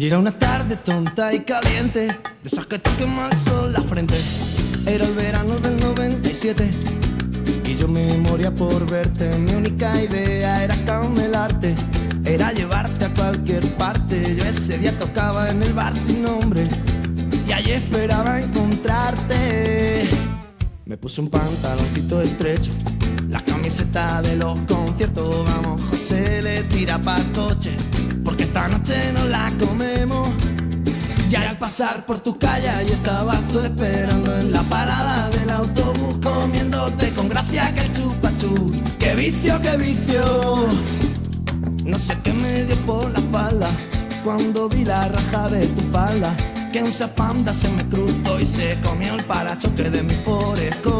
Y era una tarde tonta y caliente, de esas que te quema el la frente. Era el verano del 97 y yo me moría por verte. Mi única idea era camelarte, era llevarte a cualquier parte. Yo ese día tocaba en el bar sin nombre y allí esperaba encontrarte. Me puse un pantaloncito estrecho, camiseta de los conciertos. Vamos, José le tira pa' coche, porque esta noche no la comemos. Ya al pasar por tu calle y estabas tú esperando en la parada del autobús comiéndote con gracia que el chupachú. ¡Qué vicio, qué vicio! No sé qué me dio por la espalda cuando vi la raja de tu falda. Que un panda se me cruzó y se comió el parachoque de mi forescore.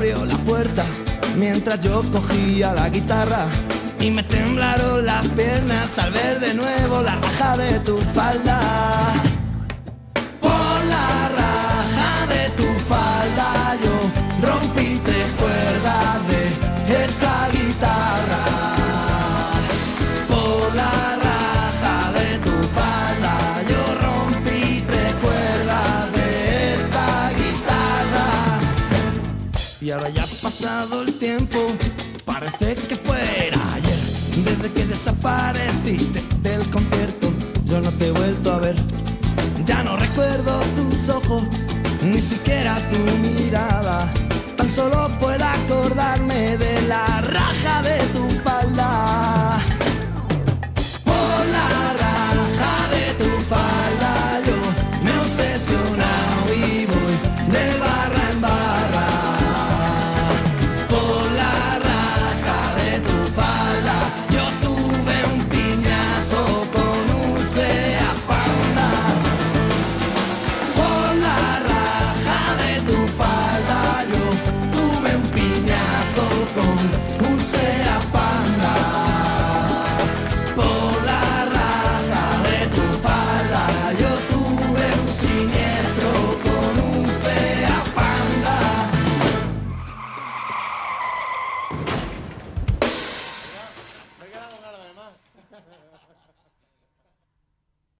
Abrió la puerta mientras yo cogía la guitarra y me temblaron las piernas al ver de nuevo la raja de tu falda. Y ahora ya ha pasado el tiempo, parece que fuera ayer. Desde que desapareciste del concierto, yo no te he vuelto a ver. Ya no recuerdo tus ojos, ni siquiera tu mirada. Tan solo puedo acordarme de la raja de tu